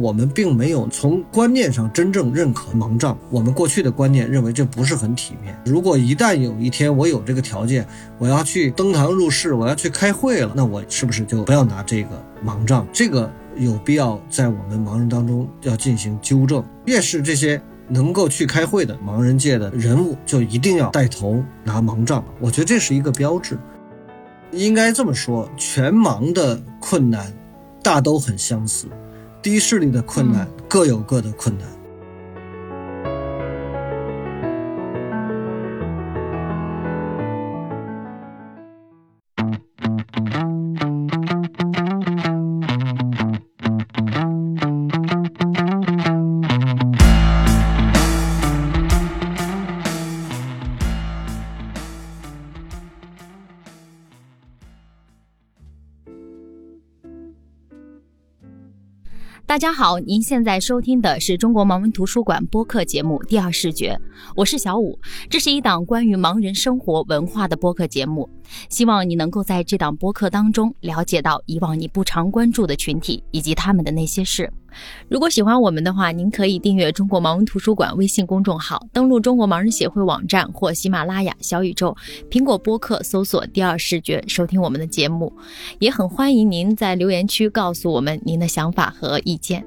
我们并没有从观念上真正认可盲杖。我们过去的观念认为这不是很体面。如果一旦有一天我有这个条件，我要去登堂入室，我要去开会了，那我是不是就不要拿这个盲杖？这个有必要在我们盲人当中要进行纠正。越是这些能够去开会的盲人界的人物，就一定要带头拿盲杖。我觉得这是一个标志。应该这么说，全盲的困难大都很相似，低视力的困难各有各的困难。大家好，您现在收听的是中国盲文图书馆播客节目《第二视觉》，我是小五。这是一档关于盲人生活文化的播客节目，希望你能够在这档播客当中了解到以往你不常关注的群体以及他们的那些事。如果喜欢我们的话，您可以订阅中国盲文图书馆微信公众号，登录中国盲人协会网站或喜马拉雅、小宇宙、苹果播客搜索“第二视觉”收听我们的节目。也很欢迎您在留言区告诉我们您的想法和意见。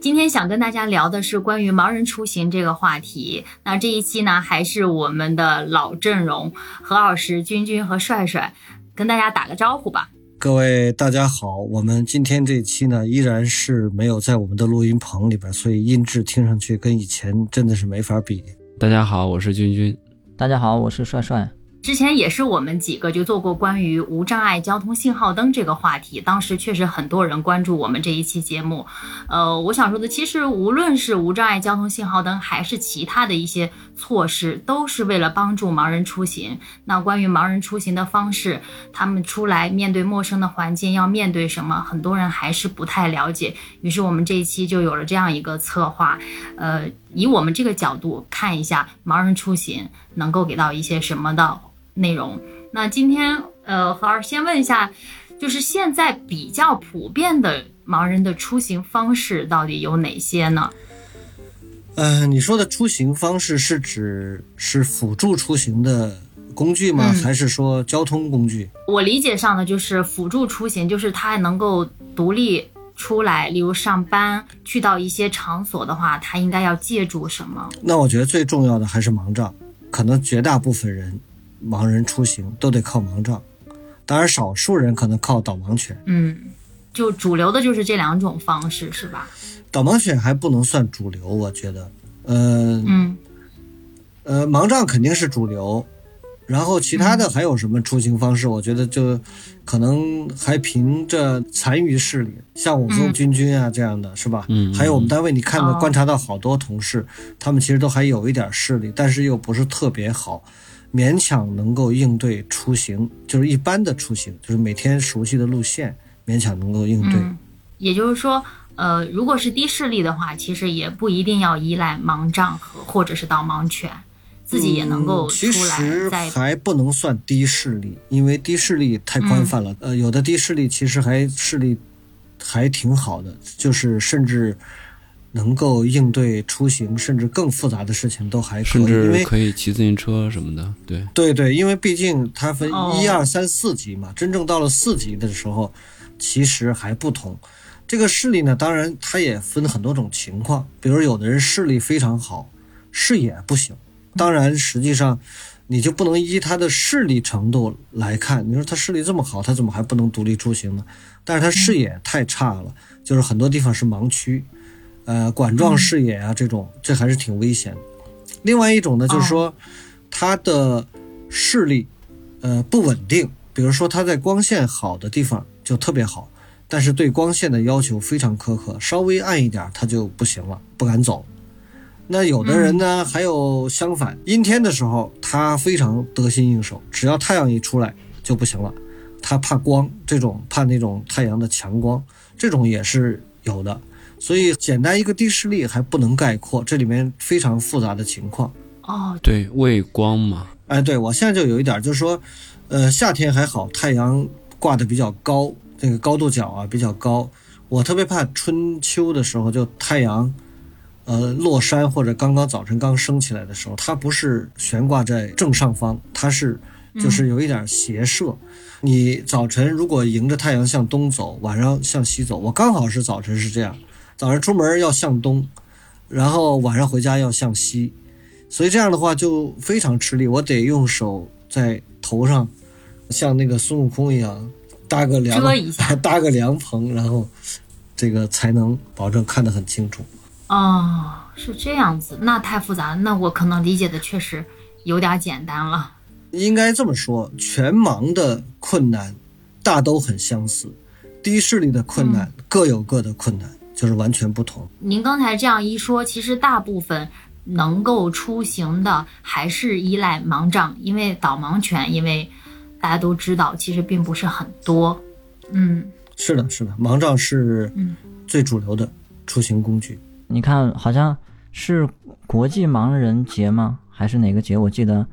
今天想跟大家聊的是关于盲人出行这个话题。那这一期呢，还是我们的老阵容：何老师、君君和帅帅，跟大家打个招呼吧。各位大家好，我们今天这期呢，依然是没有在我们的录音棚里边，所以音质听上去跟以前真的是没法比。大家好，我是君君。大家好，我是帅帅。之前也是我们几个就做过关于无障碍交通信号灯这个话题，当时确实很多人关注我们这一期节目。呃，我想说的，其实无论是无障碍交通信号灯，还是其他的一些措施，都是为了帮助盲人出行。那关于盲人出行的方式，他们出来面对陌生的环境要面对什么，很多人还是不太了解。于是我们这一期就有了这样一个策划，呃，以我们这个角度看一下盲人出行能够给到一些什么的。内容，那今天呃，何儿先问一下，就是现在比较普遍的盲人的出行方式到底有哪些呢？呃，你说的出行方式是指是辅助出行的工具吗？还是说交通工具？我理解上的就是辅助出行，就是他能够独立出来，例如上班去到一些场所的话，他应该要借助什么？那我觉得最重要的还是盲杖，可能绝大部分人。盲人出行都得靠盲杖，当然少数人可能靠导盲犬。嗯，就主流的就是这两种方式，是吧？导盲犬还不能算主流，我觉得。呃，嗯，呃，盲杖肯定是主流，然后其他的还有什么出行方式？我觉得就可能还凭着残余视力，像我跟君君啊这样的是吧？嗯，还有我们单位你看到观察到好多同事，他们其实都还有一点视力，但是又不是特别好。勉强能够应对出行，就是一般的出行，就是每天熟悉的路线，勉强能够应对。也就是说，呃，如果是低视力的话，其实也不一定要依赖盲杖和或者是导盲犬，自己也能够出来。其实还不能算低视力，因为低视力太宽泛了。呃，有的低视力其实还视力还挺好的，就是甚至。能够应对出行甚至更复杂的事情都还可以，甚至可以骑自行车什么的。对对对，因为毕竟它分一二三四级嘛，真正到了四级的时候，其实还不同。这个视力呢，当然它也分很多种情况，比如有的人视力非常好，视野不行。当然，实际上你就不能依他的视力程度来看。你说他视力这么好，他怎么还不能独立出行呢？但是他视野太差了，就是很多地方是盲区。呃，管状视野啊，这种这还是挺危险的。另外一种呢，就是说他的视力呃不稳定，比如说他在光线好的地方就特别好，但是对光线的要求非常苛刻，稍微暗一点它就不行了，不敢走。那有的人呢，还有相反，阴天的时候他非常得心应手，只要太阳一出来就不行了，他怕光，这种怕那种太阳的强光，这种也是有的。所以，简单一个低视力还不能概括，这里面非常复杂的情况。哦，对，畏光嘛。哎，对我现在就有一点，就是说，呃，夏天还好，太阳挂的比较高，那个高度角啊比较高，我特别怕春秋的时候，就太阳，呃，落山或者刚刚早晨刚升起来的时候，它不是悬挂在正上方，它是就是有一点斜射。你早晨如果迎着太阳向东走，晚上向西走，我刚好是早晨是这样，早上出门要向东，然后晚上回家要向西，所以这样的话就非常吃力，我得用手在头上，像那个孙悟空一样搭个凉遮一下 搭个凉棚，然后这个才能保证看得很清楚。哦，是这样子，那太复杂了，那我可能理解的确实有点简单了。应该这么说，全盲的困难大都很相似，低视力的困难各有各的困难，就是完全不同。您刚才这样一说，其实大部分能够出行的还是依赖盲杖，因为导盲犬，因为大家都知道，其实并不是很多。嗯，是的，是的，盲杖是嗯最主流的出行工具。你看，好像是国际盲人节吗？还是哪个节？我记得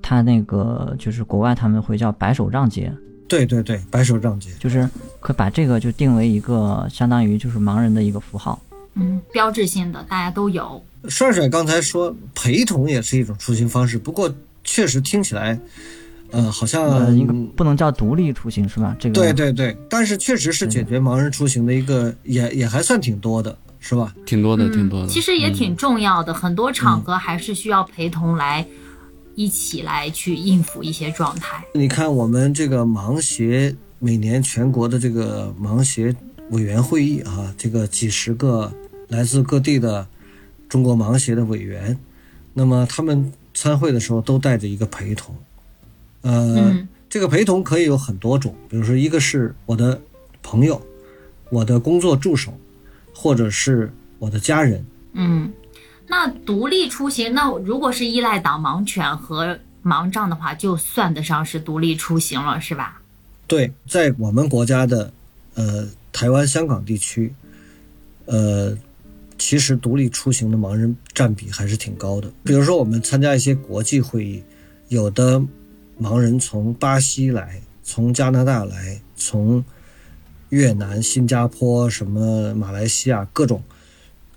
他那个就是国外他们会叫白手杖节，对对对，白手杖节。就是可把这个就定为一个相当于就是盲人的一个符号。嗯，标志性的大家都有。帅帅刚才说陪同也是一种出行方式，不过确实听起来，呃，好像、呃，应该不能叫独立出行是吧？这个对对对，但是确实是解决盲人出行的一个，也也还算挺多的，是吧？挺多的，嗯挺多的。其实也挺重要的，很多场合还是需要陪同来一起来去应付一些状态。你看我们这个盲协每年全国的这个盲协委员会议啊，这个几十个来自各地的中国盲协的委员，那么他们参会的时候都带着一个陪同，呃，嗯这个陪同可以有很多种，比如说一个是我的朋友，我的工作助手，或者是我的家人。嗯，那独立出行，那如果是依赖导盲犬和盲杖的话，就算得上是独立出行了，是吧？对，在我们国家的呃台湾、香港地区，呃，其实独立出行的盲人占比还是挺高的。比如说，我们参加一些国际会议，有的盲人从巴西来，从加拿大来，从越南、新加坡、什么马来西亚各种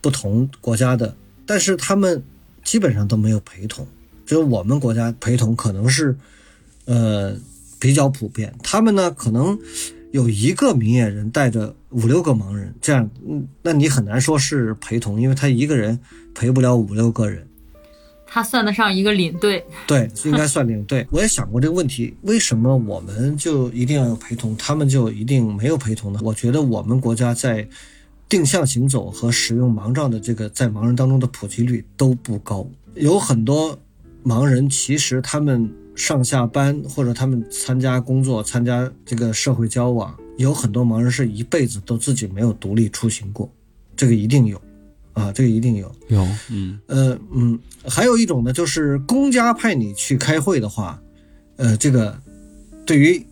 不同国家的，但是他们基本上都没有陪同，只有我们国家陪同可能是呃比较普遍。他们呢可能有一个明眼人带着五六个盲人，这样，嗯，那你很难说是陪同，因为他一个人陪不了五六个人。它算得上一个领队。对，应该算领队。我也想过这个问题，为什么我们就一定要有陪同，他们就一定没有陪同呢？我觉得我们国家在定向行走和使用盲杖的这个在盲人当中的普及率都不高，有很多盲人其实他们上下班或者他们参加工作、参加这个社会交往，有很多盲人是一辈子都自己没有独立出行过，这个一定有，啊，这个一定有。有，嗯，呃嗯，还有一种呢，就是公家派你去开会的话，呃，这个对于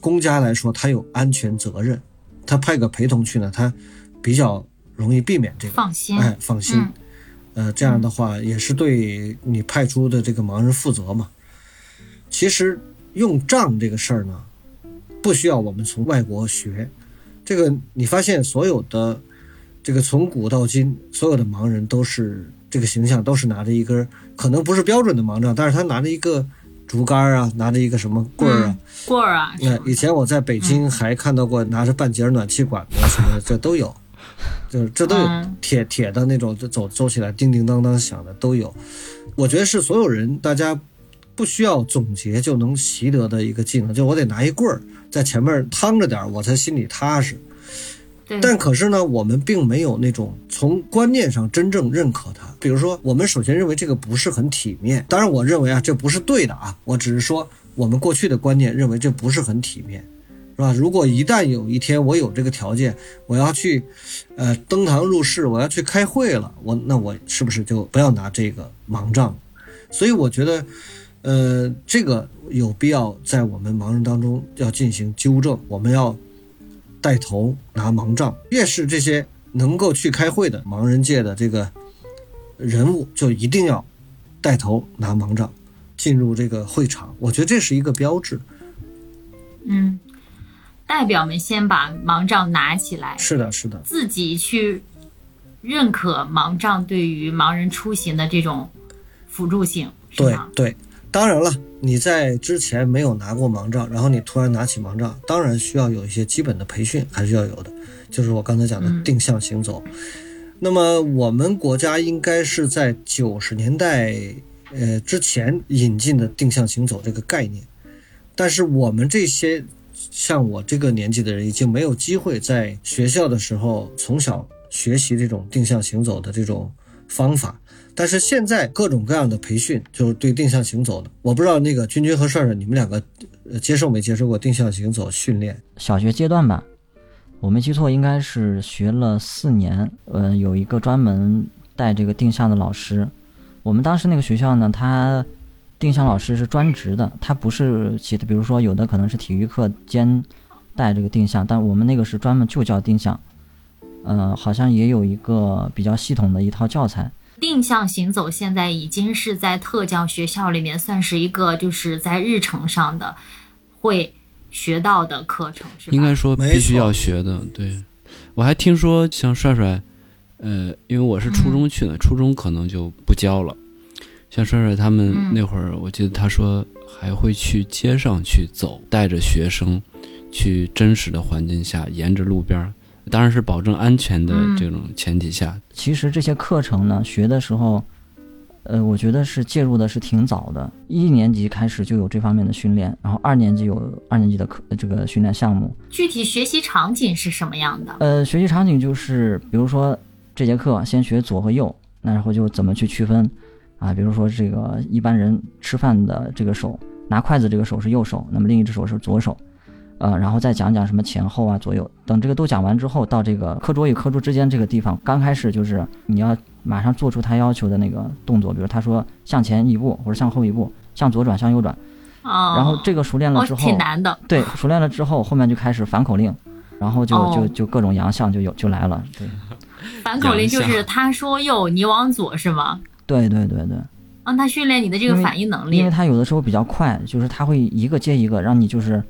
公家来说，他有安全责任，他派个陪同去呢，他比较容易避免这个，放心哎，放心。嗯呃，这样的话也是对你派出的这个盲人负责嘛。其实用杖这个事儿呢，不需要我们从外国学。这个你发现所有的这个从古到今，所有的盲人都是这个形象，都是拿着一根可能不是标准的盲杖，但是他拿着一个竹竿啊，拿着一个什么棍儿啊。棍儿啊，那、以前我在北京还看到过拿着半截暖气管的什么的，这都有，就是这都有嗯铁铁的那种，就走走起来叮叮当当响的都有。我觉得是所有人大家不需要总结就能习得的一个技能，就我得拿一棍儿在前面趟着点儿，我才心里踏实。但可是呢，我们并没有那种从观念上真正认可它。比如说，我们首先认为这个不是很体面，当然我认为啊，这不是对的啊，我只是说我们过去的观念认为这不是很体面，是吧？如果一旦有一天我有这个条件，我要去，呃，登堂入室，我要去开会了，我那我是不是就不要拿这个盲杖？所以我觉得，呃，这个有必要在我们盲人当中要进行纠正，我们要带头拿盲杖。越是这些能够去开会的盲人界的这个人物，就一定要带头拿盲杖进入这个会场。我觉得这是一个标志。嗯，代表们先把盲杖拿起来，是的，是的，自己去认可盲杖对于盲人出行的这种辅助性，对？对。当然了，你在之前没有拿过盲杖，然后你突然拿起盲杖，当然需要有一些基本的培训，还是要有的。就是我刚才讲的嗯定向行走。那么我们国家应该是在九十年代呃之前引进的定向行走这个概念，但是我们这些像我这个年纪的人已经没有机会在学校的时候从小学习这种定向行走的这种方法。但是现在各种各样的培训，就是对定向行走的，我不知道那个君君和帅帅你们两个呃接受没接受过定向行走训练？小学阶段吧，我没记错，应该是学了四年。呃，有一个专门带这个定向的老师。我们当时那个学校呢，他定向老师是专职的，他不是其他，比如说有的可能是体育课兼带这个定向，但我们那个是专门就叫定向。呃，好像也有一个比较系统的一套教材。定向行走现在已经是在特教学校里面算是一个就是在日程上的会学到的课程，是吧？应该说必须要学的。对，我还听说像帅帅，呃，因为我是初中去的，初中可能就不教了。像帅帅他们嗯那会儿，我记得他说还会去街上去走，带着学生去真实的环境下，沿着路边儿，当然是保证安全的嗯这种前提下，其实这些课程呢，学的时候，呃，我觉得是介入的是挺早的，一年级开始就有这方面的训练，然后二年级有二年级的课这个训练项目。具体学习场景是什么样的？呃，学习场景就是，比如说这节课先学左和右，那然后就怎么去区分啊？比如说这个一般人吃饭的这个手拿筷子这个手是右手，那么另一只手是左手。呃，然后再讲讲什么前后啊、左右，等这个都讲完之后，到这个课桌与课桌之间这个地方，刚开始就是你要马上做出他要求的那个动作，比如他说向前一步或者向后一步，向左转向右转，哦，然后这个熟练了哦之后，挺难的。对，熟练了之后，后面就开始反口令，然后就、哦就就各种洋相就有就来了，对，反口令就是他说右，你往左是吗？对对对对，让他训练你的这个反应能力。因为他有的时候比较快，就是他会一个接一个，让你就是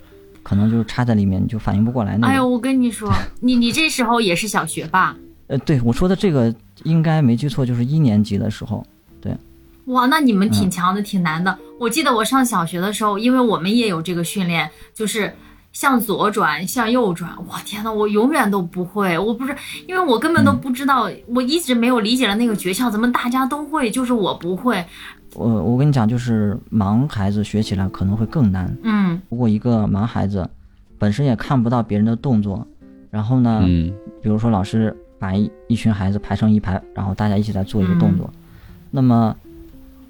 可能就是插在里面，你就反应不过来那哎呦，我跟你说，你你这时候也是小学吧？呃，对我说的这个应该没记错，就是一年级的时候，对哇，那你们嗯挺强的，挺难的。我记得我上小学的时候，因为我们也有这个训练，就是向左转、向右转。我，天呐，我永远都不会，我不是，因为我根本都嗯不知道，我一直没有理解了那个诀窍，怎么大家都会，就是我不会。我我跟你讲，就是盲孩子学起来可能会更难。嗯。如果一个盲孩子本身也看不到别人的动作，然后呢，嗯，比如说老师把一一群孩子排成一排，然后大家一起来做一个动作，那么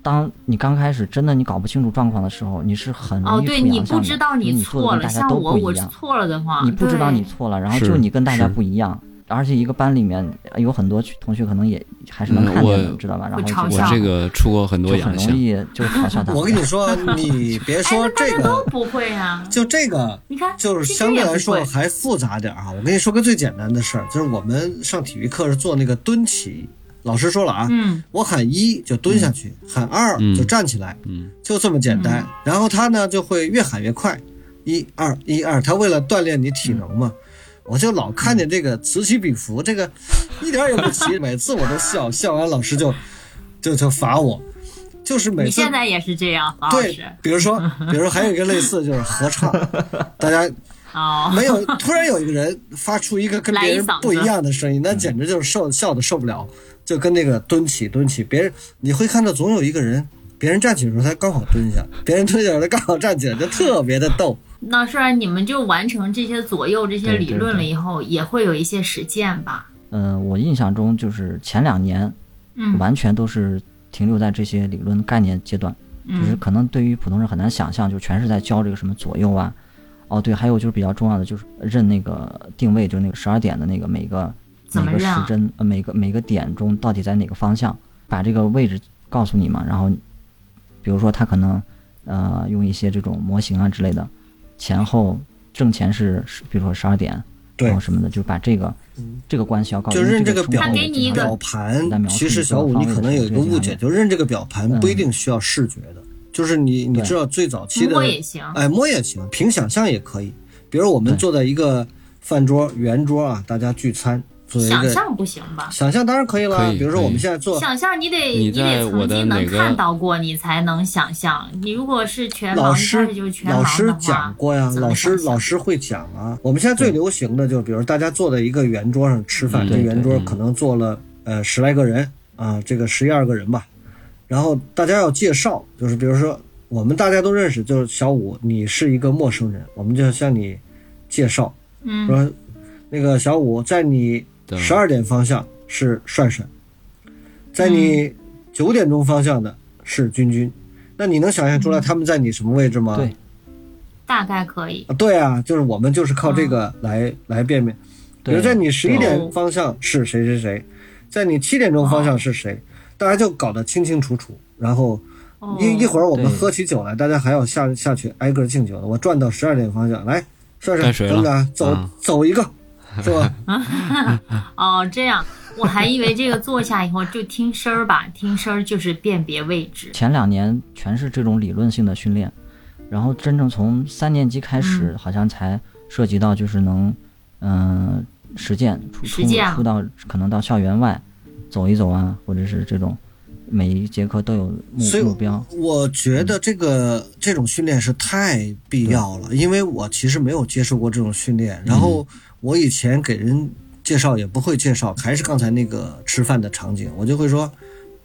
当你刚开始真的你搞不清楚状况的时候，你是很容易，出哦对你洋相的不知道因为你错了，做的跟大家像我，我是都不一样，错了的话，你不知道你错了，然后就你跟大家不一样，而且一个班里面有很多同学可能也还是能嗯看见的，我知道吧？然后就我这个出过很多洋相就很容，易就嘲笑他。我跟你说，你别哎，说这个，家都不会啊。就这个，你看，就是相对来说还复杂点啊。我跟你说个最简单的事儿，就是我们上体育课是做那个蹲起，老师说了啊，嗯我喊一就蹲下去，喊二嗯就站起来，嗯就这么简单。然后他呢就会越喊越快，一二一二，他为了锻炼你体能嘛。我就老看见这个此起彼伏，这个一点儿也不齐，每次我都笑，笑完老师就就就罚我，就是每次你现在也是这样，对，比如说，比如说还有一个类似就是合唱，大家哦，没有突然有一个人发出一个跟别人不一样的声音，那简直就是受笑的受不了，就跟那个蹲起蹲起，别人你会看到总有一个人，别人站起的时候他刚好蹲下，别人蹲下他刚好站起来，就特别的逗。那虽然你们就完成这些左右这些理论了对以后，也会有一些实践吧？嗯、我印象中就是前两年嗯完全都是停留在这些理论概念阶段，就是嗯可能对于普通人很难想象，就全是在教这个什么左右啊。哦，对，还有就是比较重要的就是认那个定位，就是那个十二点的那个每个每个时针，呃，每个每个点中到底在哪个方向，把这个位置告诉你嘛。然后，比如说他可能呃用一些这种模型啊之类的，前后挣钱是十比如说十二点，对然后什么的，就把这个这个关系要告诉就你。认这个表他给你一个表盘其实小五你可能有一个误解，就认这个表盘不一定需要视觉的，就是你你知道最早期的摸也行。哎，摸也行，凭想象也可以。比如我们坐在一个饭桌圆桌啊，大家聚餐，做一个想象不行吧？想象当然可以了。以比如说我们现在做，想象你得你得在我的曾经能哪看到过，你才能想象。你如果是全盲，一老师开始就是全盲老师讲过呀，老师老师会讲啊。我们现在最流行的就比如大家坐在一个圆桌上吃饭，嗯这圆桌可能坐了呃十来个人啊，这个十一二个人吧。然后大家要介绍，就是比如说我们大家都认识，就是小五，你是一个陌生人，我们就向你介绍，嗯说那个小五在你对十二点方向是帅帅，在你九点钟方向的是君君。那你能想象出来他们在你什么位置吗？对大概可以。啊，对啊，就是我们就是靠这个来、来辨别。比如在你十一点方向是谁谁谁，在你七点钟方向是谁，大家就搞得清清楚楚。然后哦一一会儿我们喝起酒来，大家还要下下去挨个敬酒的。我转到十二点方向来，帅帅等等，走、啊走一个，是吧？哦，这样，我还以为这个坐下以后就听声儿吧，听声儿就是辨别位置。前两年全是这种理论性的训练，然后真正从三年级开始，嗯好像才涉及到就是能，嗯、实践出出实践啊出到可能到校园外走一走啊，或者是这种每一节课都有目目标。我觉得这个这种训练是太必要了，因为我其实没有接受过这种训练，然后我以前给人介绍也不会介绍，还是刚才那个吃饭的场景，我就会说，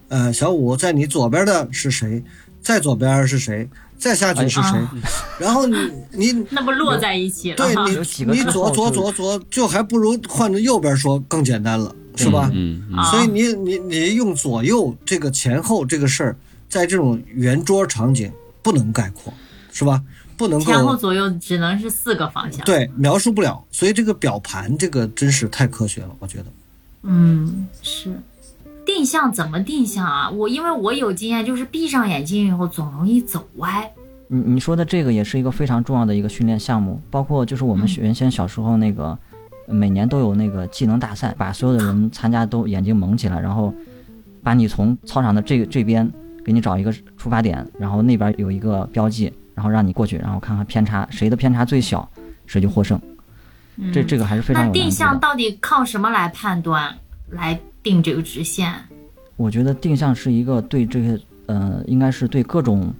呃，小五在你左边的是谁，在左边是谁，再下去是谁，啊然后你你 那不落在一起了哈？对你你左左左左，就还不如换着右边说更简单了，是吧？嗯嗯啊所以你你你用左右这个前后这个事儿，在这种圆桌场景不能概括，是吧？不能够前后左右只能是四个方向。，对描述不了，所以这个表盘这个真是太科学了，我觉得。嗯，是。定向怎么定向啊？我因为我有经验，就是闭上眼睛以后总容易走歪。你你说的这个也是一个非常重要的一个训练项目，包括就是我们嗯原先小时候那个，每年都有那个技能大赛，把所有的人参加都眼睛蒙起来，然后把你从操场的这个这边给你找一个出发点，然后那边有一个标记，然后让你过去，然后看看偏差，谁的偏差最小，谁就获胜。嗯、这这个还是非常有难度的。定向到底靠什么来判断，来定这个直线？我觉得定向是一个对这个呃，应该是对各种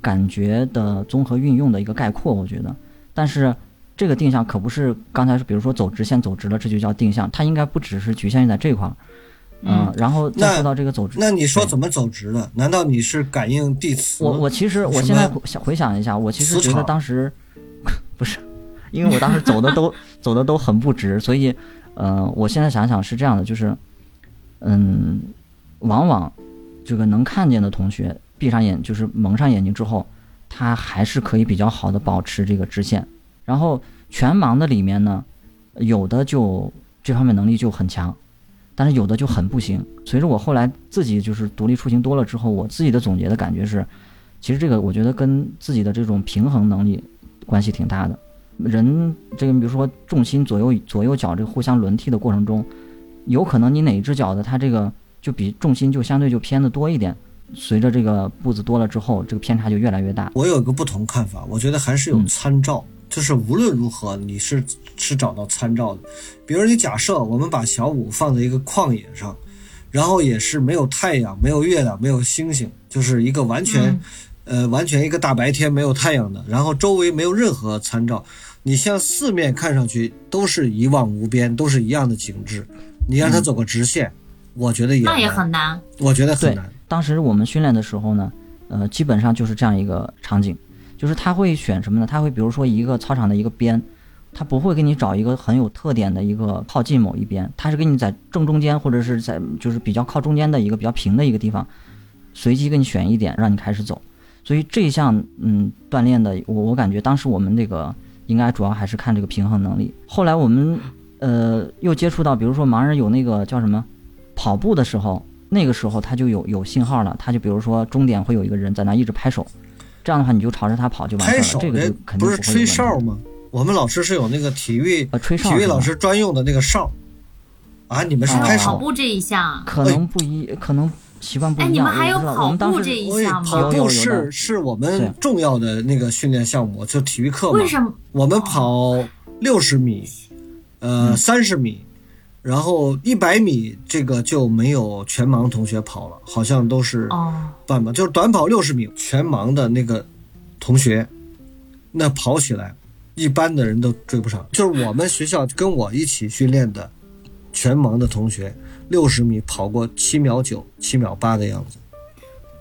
感觉的综合运用的一个概括，我觉得。但是这个定向可不是刚才是比如说走直线走直了，这就叫定向，它应该不只是局限于在这块儿。嗯，然后再说到这个走直，那你说怎么走直的？难道你是感应地磁？我我其实我现在回想回想一下，我其实觉得当时不是，因为我当时走的都 走的都很不直，所以，呃，我现在想想是这样的，就是，嗯，往往这个能看见的同学闭上眼，就是蒙上眼睛之后，他还是可以比较好的保持这个直线。然后全盲的里面呢，有的就这方面能力就很强，但是有的就很不行。随着我后来自己就是独立出行多了之后，我自己的总结的感觉是，其实这个我觉得跟自己的这种平衡能力关系挺大的。人这个比如说重心左右左右脚这个互相轮替的过程中，有可能你哪一只脚的它这个就比重心就相对就偏的多一点，随着这个步子多了之后，这个偏差就越来越大。我有一个不同看法，我觉得还是有嗯参照，就是无论如何你是是找到参照的。比如你假设我们把小五放在一个旷野上，然后也是没有太阳、没有月亮、没有星星，就是一个完全、嗯呃完全一个大白天没有太阳的，然后周围没有任何参照，你向四面看上去都是一望无边，都是一样的景致，你让他走个直线，我觉得也那也很难。我觉得很难。当时我们训练的时候呢，呃，基本上就是这样一个场景，就是他会选什么呢？他会比如说一个操场的一个边，他不会给你找一个很有特点的一个靠近某一边，他是给你在正中间或者是在就是比较靠中间的一个比较平的一个地方，随机给你选一点让你开始走。所以这一项嗯锻炼的，我我感觉当时我们这个应该主要还是看这个平衡能力。后来我们呃又接触到，比如说盲人有那个叫什么跑步的时候，那个时候他就有有信号了，他就比如说终点会有一个人在那一直拍手，这样的话你就朝着他跑就完事了，这个就肯定不是吹哨吗？我们老师是有那个体育呃吹哨体育老师专用的那个哨啊，你们是哦拍手？跑步这一项，可能不一，可能哎，习惯不一样。你们还有跑们当时步这一我也项吗？跑步是是我们重要的那个训练项目，就体育课嘛。为什么？我们跑六十米，呃，三十米，然后一百米这个就没有全盲同学跑了，好像都是哦，半马，就是短跑六十米全盲的那个同学，那跑起来一般的人都追不上。就是我们学校跟我一起训练的全盲的同学，六十米跑过七秒九、七秒八的样子。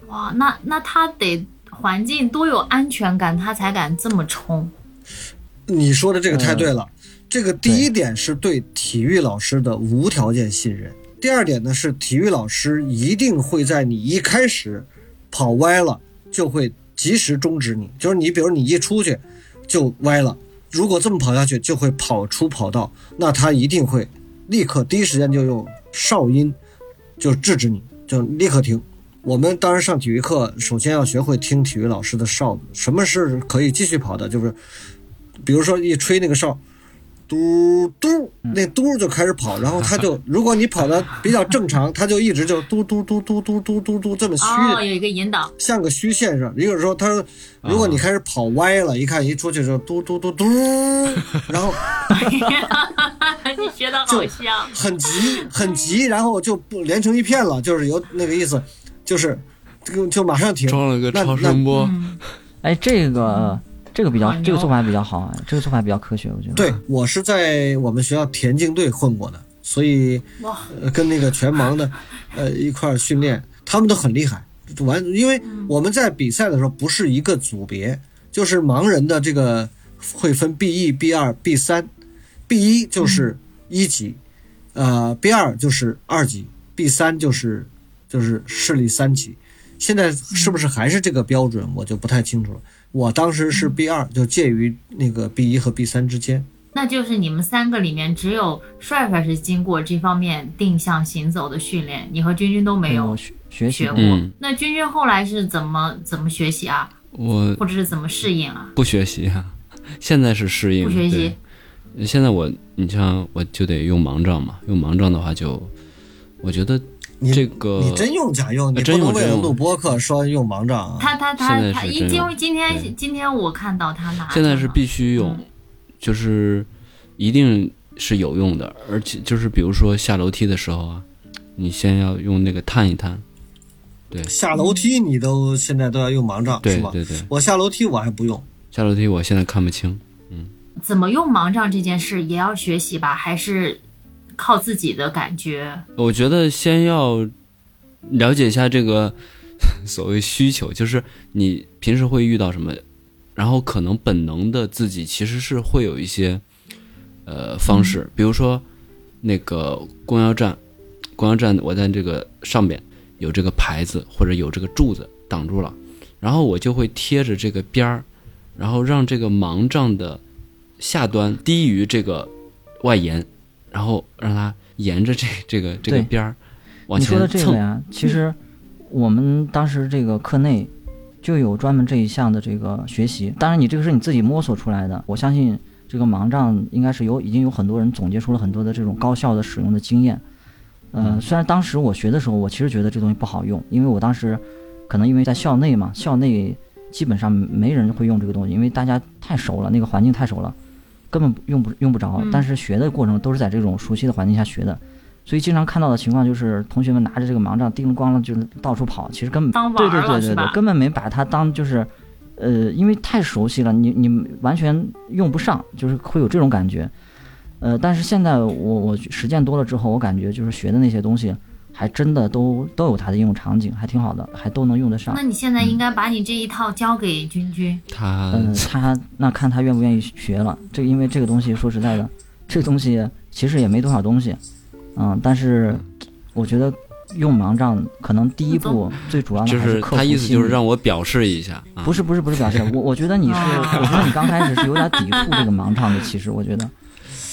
哇，那那他得环境多有安全感，他才敢这么冲。你说的这个太对呃了，这个第一点是对体育老师的无条件信任，第二点呢是体育老师一定会在你一开始跑歪了就会及时终止你，就是你比如你一出去就歪了，如果这么跑下去就会跑出跑道，那他一定会立刻第一时间就用哨音就制止你，就立刻停。我们当时上体育课，首先要学会听体育老师的哨子，什么是可以继续跑的，就是比如说一吹那个哨，嘟嘟，那嘟就开始跑，然后他就，如果你跑的比较正常，他就一直就嘟嘟嘟嘟嘟嘟嘟嘟这么虚，哦，有一个引导。像个虚线上。也就是说，他，如果你开始跑歪了，一看一出去就嘟嘟嘟嘟，然后 你学的好像。很急很急，然后就不连成一片了，就是有那个意思，就是这个就马上停。装了个那超声波，嗯，哎，这个这个比较这个做法比较好啊，这个做法比较科学，我觉得。对我是在我们学校田径队混过的，所以，呃跟那个全盲的呃一块儿训练，他们都很厉害。完，因为我们在比赛的时候不是一个组别，就是盲人的这个会分 B 一、B 二、B 三，B 一就是一级，呃，B 二就是二级，B 三就是就是视力三级。现在是不是还是这个标准，我就不太清楚了。我当时是 B 二，就介于那个 B 一和 B 三之间。那就是你们三个里面只有帅帅是经过这方面定向行走的训练，你和君君都没有学学过。嗯那君君后来是怎么怎么学习啊，我或者是怎么适应啊？不学习啊，现在是适应。不学习，现在我你像我就得用盲杖嘛，用盲杖的话就，我觉得你这个你真用假用，你不真用能为了录播客说用盲杖啊。他他他他，因因为今天今天我看到他拿，现在是必须用，嗯就是一定是有用的，而且就是比如说下楼梯的时候啊，你先要用那个探一探，对下楼梯你都现在都要用盲杖是吧？对对对，我下楼梯我还不用，下楼梯我现在看不清，嗯怎么用盲杖这件事也要学习吧，还是靠自己的感觉？我觉得先要了解一下这个 所谓需求，就是你平时会遇到什么，然后可能本能的自己其实是会有一些呃方式，比如说那个公交站，公交站我在这个上边有这个牌子或者有这个柱子挡住了，然后我就会贴着这个边儿，然后让这个盲杖的下端低于这个外沿，然后让它沿着这 这个这个边儿往你说的。这个呀，其实我们当时这个课内就有专门这一项的这个学习。当然，你这个是你自己摸索出来的。我相信这个盲杖应该是有已经有很多人总结出了很多的这种高效的使用的经验。呃，虽然当时我学的时候，我其实觉得这东西不好用，因为我当时可能因为在校内嘛，校内基本上没人会用这个东西，因为大家太熟了，那个环境太熟了，根本用不用不着嗯。但是学的过程都是在这种熟悉的环境下学的。所以经常看到的情况就是，同学们拿着这个盲杖叮了咣啷就是到处跑，其实根本当对对对对对，根本没把它当就是，呃，因为太熟悉了，你你完全用不上，就是会有这种感觉。呃，但是现在我我实践多了之后，我感觉就是学的那些东西，还真的都都有它的应用场景，还挺好的，还都能用得上那。你现在应该把你这一套交给君君。他嗯，他那看他愿不愿意学了。这因为这个东西说实在的，这个东西其实也没多少东西，嗯，但是我觉得用盲杖可能第一步最主要的就是还克服他意思就是让我表示一下，啊、不是不是不是表示我我觉得你是我觉得你刚开始是有点抵触这个盲杖的，其实我觉得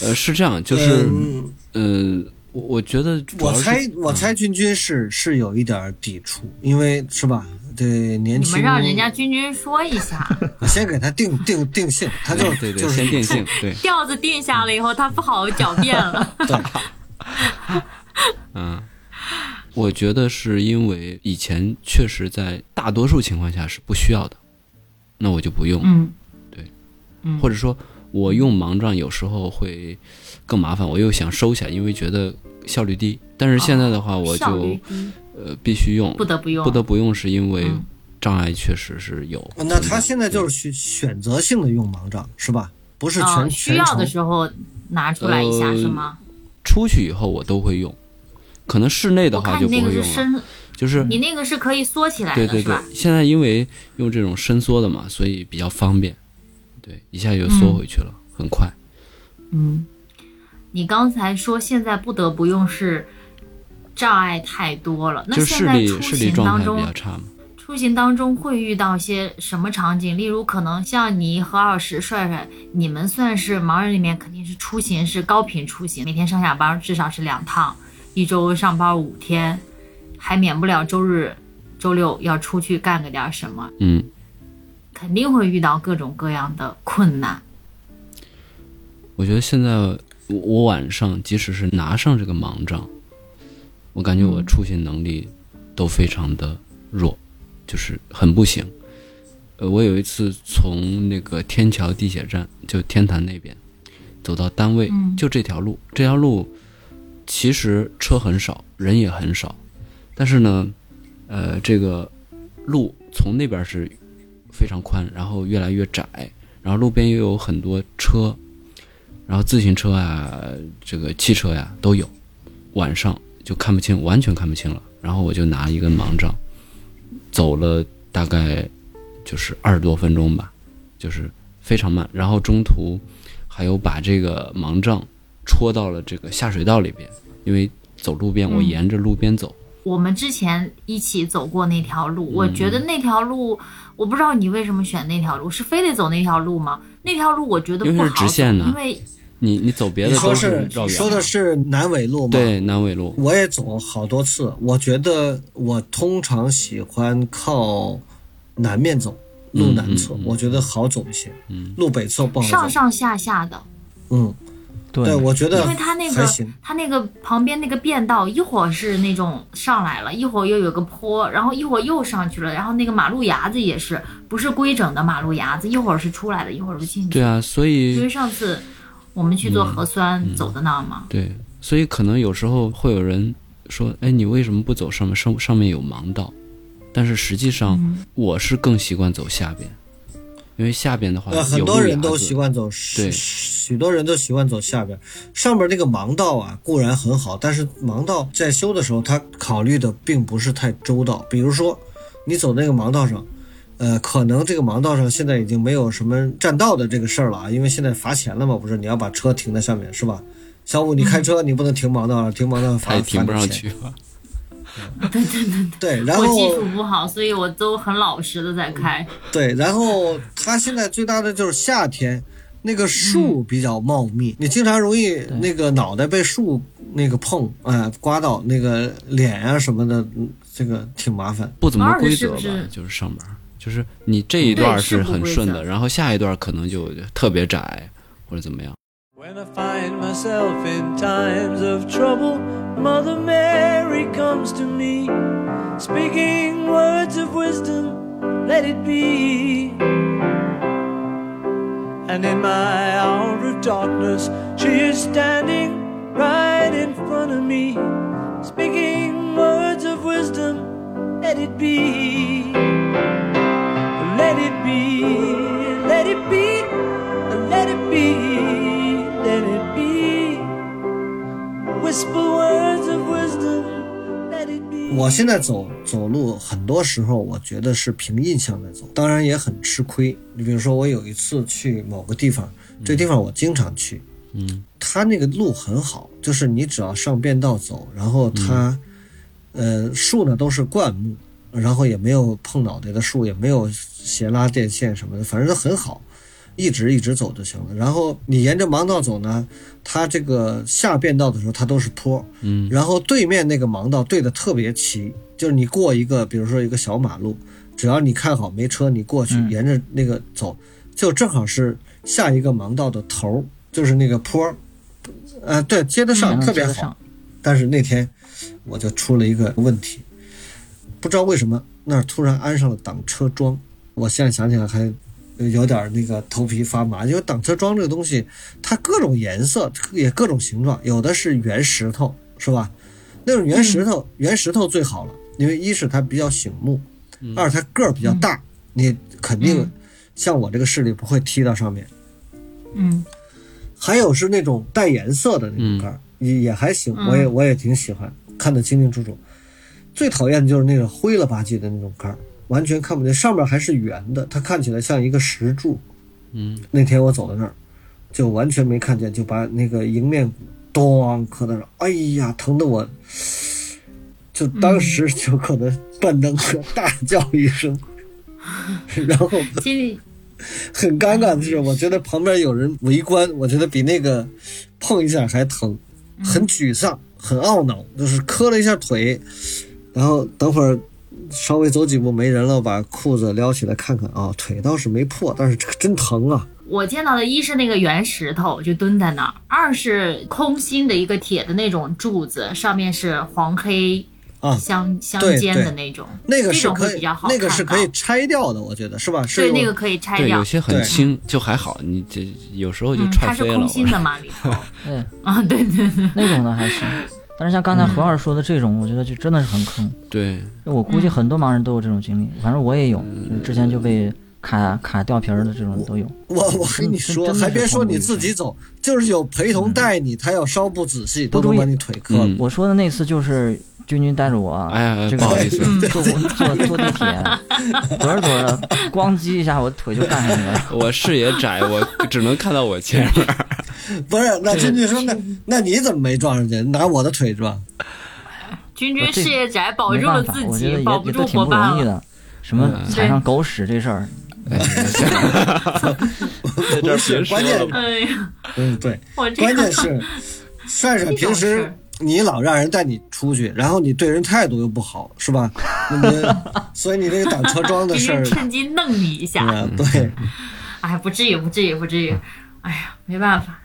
呃是这样，就是嗯呃，我我觉得我猜我猜君君是是有一点抵触，因为是吧？对，年轻，你们让人家君君说一下，先给他定定定性，他就对对，就是先定性，对，调子定下了以后，他不好狡辩了。对，嗯，我觉得是因为以前确实在大多数情况下是不需要的，那我就不用，嗯，对，嗯，或者说我用盲杖有时候会更麻烦，我又想收起来，因为觉得效率低。但是现在的话，我就、呃必须用，不得不用，不得不用，是因为嗯障碍确实是有。那他现在就是选选择性的用盲杖是吧？不是全、啊，需要的。时候拿出来一下、呃是吗？出去以后我都会用，可能室内的话就不会用了。就是你那个是可以缩起来的，对对对是吧？，现在因为用这种伸缩的嘛，所以比较方便，对，一下就缩回去了，很快。嗯，你刚才说现在不得不用是障碍太多了，那现在出行当中。出行当中会遇到些什么场景？例如，可能像你和二十帅帅，你们算是盲人里面肯定是出行是高频出行，每天上下班至少是两趟，一周上班五天，还免不了周日、周六要出去干个点什么，嗯，肯定会遇到各种各样的困难。我觉得现在我我晚上即使是拿上这个盲杖，我感觉我出行能力都非常的弱，就是很不行。呃，我有一次从那个天桥地铁站，就天坛那边，走到单位，嗯就这条路，这条路其实车很少，人也很少，但是呢，呃，这个路从那边是非常宽，然后越来越窄，然后路边又有很多车，然后自行车啊，这个汽车呀都有，晚上就看不清，完全看不清了。然后我就拿一根盲杖，走了大概就是二十多分钟吧，就是非常慢。然后中途还有把这个盲杖戳到了这个下水道里边，因为走路边，我嗯沿着路边走，我们之前一起走过那条路，嗯我觉得那条路，我不知道你为什么选那条路，是非得走那条路吗？那条路我觉得不好走，直线呢因为你你走别你说的都是说的是南纬路吗？，对南纬路，我也走好多次。我觉得我通常喜欢靠南面走，路南侧，嗯嗯嗯我觉得好走一些。嗯，路北侧不好走。上上下下的，嗯，对对，我觉得因为它那个。它那个旁边那个变道，一会儿是那种上来了，一会儿又有个坡，然后一会儿又上去了，然后那个马路牙子也是不是规整的马路牙子，一会儿是出来的，一会儿是进去。对啊，所以因为以上次我们去做核酸走的那吗，对，所以可能有时候会有人说，哎，你为什么不走上面？上上面有盲道，但是实际上嗯我是更习惯走下边，因为下边的话呃，很多人都习惯走，对许许多人都习惯走下边。上边那个盲道啊，固然很好，但是盲道在修的时候，他考虑的并不是太周到。比如说，你走那个盲道上，呃，可能这个盲道上现在已经没有什么占道的这个事儿了啊，因为现在罚钱了嘛，不是？你要把车停在上面，是吧？小五，你开车你不能停盲道上，停盲道上罚也停不罚你钱。上去吧？对，然后我技术不好，所以我都很老实的在开。对，然后它现在最大的就是夏天，那个树比较茂密，你经常容易那个脑袋被树那个碰，哎、刮到那个脸啊什么的，嗯这个挺麻烦。不怎么规则吧，是不是就是上边儿，就是你这一段对是是不规则很顺的，然后下一段可能就特别窄或者怎么样。 When I find myself in times of trouble, Mother Mary comes to me, speaking words of wisdom, let it be. And in my hour of darkness, she is standing right in front of me, speaking words of wisdom, let it be. Let it be, let it be, let it be, let it be. Whisper words of wisdom, let it be. 我现在走走路，很多时候我觉得是凭印象在走，当然也很吃亏。你比如说，我有一次去某个地方，这地方我经常去，嗯它那个路很好，就是你只要上便道走，然后它，呃，树呢都是灌木，然后也没有碰脑袋的树，也没有斜拉电线什么的，反正都很好，一直一直走就行了。然后你沿着盲道走呢，它这个下变道的时候它都是坡，嗯然后对面那个盲道对的特别齐，就是你过一个，比如说一个小马路，只要你看好没车，你过去嗯沿着那个走，就正好是下一个盲道的头儿，就是那个坡儿，呃，对，接得上，嗯特别好。但是那天我就出了一个问题，不知道为什么那儿突然安上了挡车桩，我现在想起来还有点那个头皮发麻，因为挡车桩这个东西，它各种颜色也各种形状，有的是圆石头，是吧？那种圆石头，圆石头最好了，因为一是它比较醒目，二它个儿比较大，你肯定嗯。像我这个视力不会踢到上面。嗯。还有是那种带颜色的那种杆儿，也也还行，我也我也挺喜欢，看得清清楚楚。最讨厌的就是那种灰了吧唧的那种杆儿，完全看不见，上面还是圆的，它看起来像一个石柱。嗯，那天我走到那儿，就完全没看见，就把那个迎面咚磕到那儿，哎呀，疼得我，就当时就可能本能的大叫一声，然后心里很尴尬的是，我觉得旁边有人围观，我觉得比那个碰一下还疼，很沮丧，很懊恼，就是磕了一下腿，然后等会儿稍微走几步没人了，把裤子撩起来看看啊，腿倒是没破，但是这个真疼啊！我见到的一是那个圆石头就蹲在那儿，二是空心的一个铁的那种柱子，上面是黄黑啊相相间的那种，那个是可以比较好，那个是可以拆掉的，我觉得是吧？是对，那个可以拆对，掉有，些很轻，就还好，你这有时候就嗯，踹飞了。它是空心的嘛里头对，啊，对对对，那种的还行。但是像刚才何老师说的这种，我觉得就真的是很坑。对，我估计很多盲人都有这种经历，反正我也有，就是之前就被卡卡掉皮儿的这种都有。我我跟你说，还别说你自己走，就是有陪同带你，他要稍不仔细，都不注意能把你腿磕了。嗯我说的那次就是君君带着我，哎呀这个不好意思 坐坐坐地铁，走着走着，咣叽一下，我腿就干上去了。我视野窄，我只能看到我前面。不是，那君君说，那那你怎么没撞上去？拿我的腿撞？君君这视野窄，保住了自己，保不住伙伴的。什么嗯踩上狗屎这事儿，在这儿别说关键嗯，对，关键是，帅帅平时你老让人带你出去，然后你对人态度又不好，是吧？所以你这个挡车桩的事儿，趁机弄你一下，啊，对。哎，不至于，不至于，不至于。哎呀，没办法，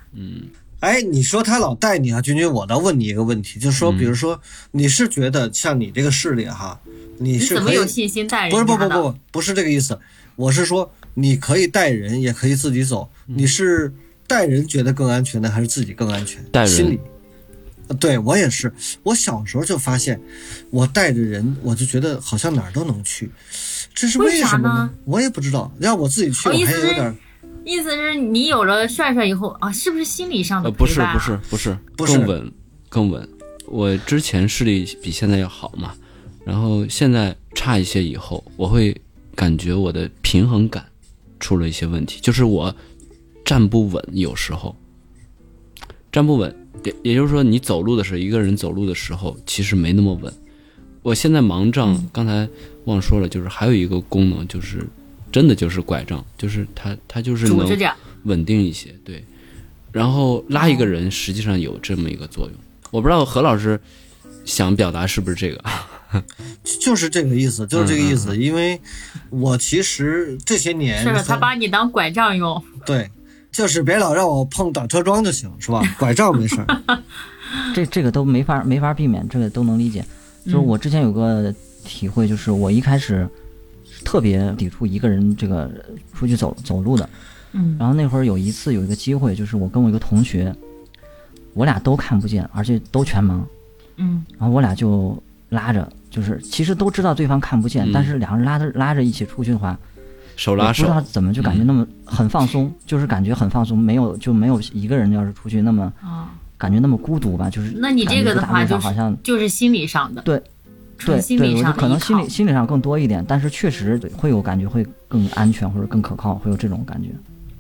哎，你说他老带你啊，君君，我倒问你一个问题，就是说，比如说，你是觉得像你这个势力哈，你你是可以怎么有信心带人不是不？不不，不是这个意思，我是说你可以带人，也可以自己走。你是带人觉得更安全呢，还是自己更安全？带人心里。呃对我也是，我小时候就发现，我带着人，我就觉得好像哪儿都能去，这是为什么呢？我也不知道，让我自己去，我还有点意思是你有了帅帅以后啊，是不是心理上的不是不是，不是。更稳更稳。我之前视力比现在要好嘛，然后现在差一些以后，我会感觉我的平衡感出了一些问题，就是我站不稳，有时候。站不稳，也也就是说，你走路的时候，一个人走路的时候，其实没那么稳。我现在盲杖，刚才忘说了，就是还有一个功能，就是真的就是拐杖，就是它它就是能。稳定一些，对。然后拉一个人，实际上有这么一个作用。我不知道何老师想表达是不是这个？就是这个意思，就是这个意嗯思。因为我其实这些年是的，他把你当拐杖用。对，就是别老让我碰挡车桩就行，是吧？拐杖没事儿。这这个都没法没法避免，这个都能理解。就是嗯我之前有个体会，就是我一开始特别抵触一个人这个出去走走路的。嗯。然后那会儿有一次有一个机会，就是我跟我一个同学，我俩都看不见，而且都全盲，嗯。然后我俩就拉着，就是其实都知道对方看不见，嗯。但是两个人拉着拉着一起出去的话，手拉手。不知，道怎么就感觉那么很放松，就是感觉很放松，没有就没有一个人要是出去那么啊，感觉那么孤独吧，就是那你这个的话就是好像就是心理上的，对纯对对，我就可能心理心理上更多一点，但是确实会有感觉会更安全或者更可靠，会有这种感觉。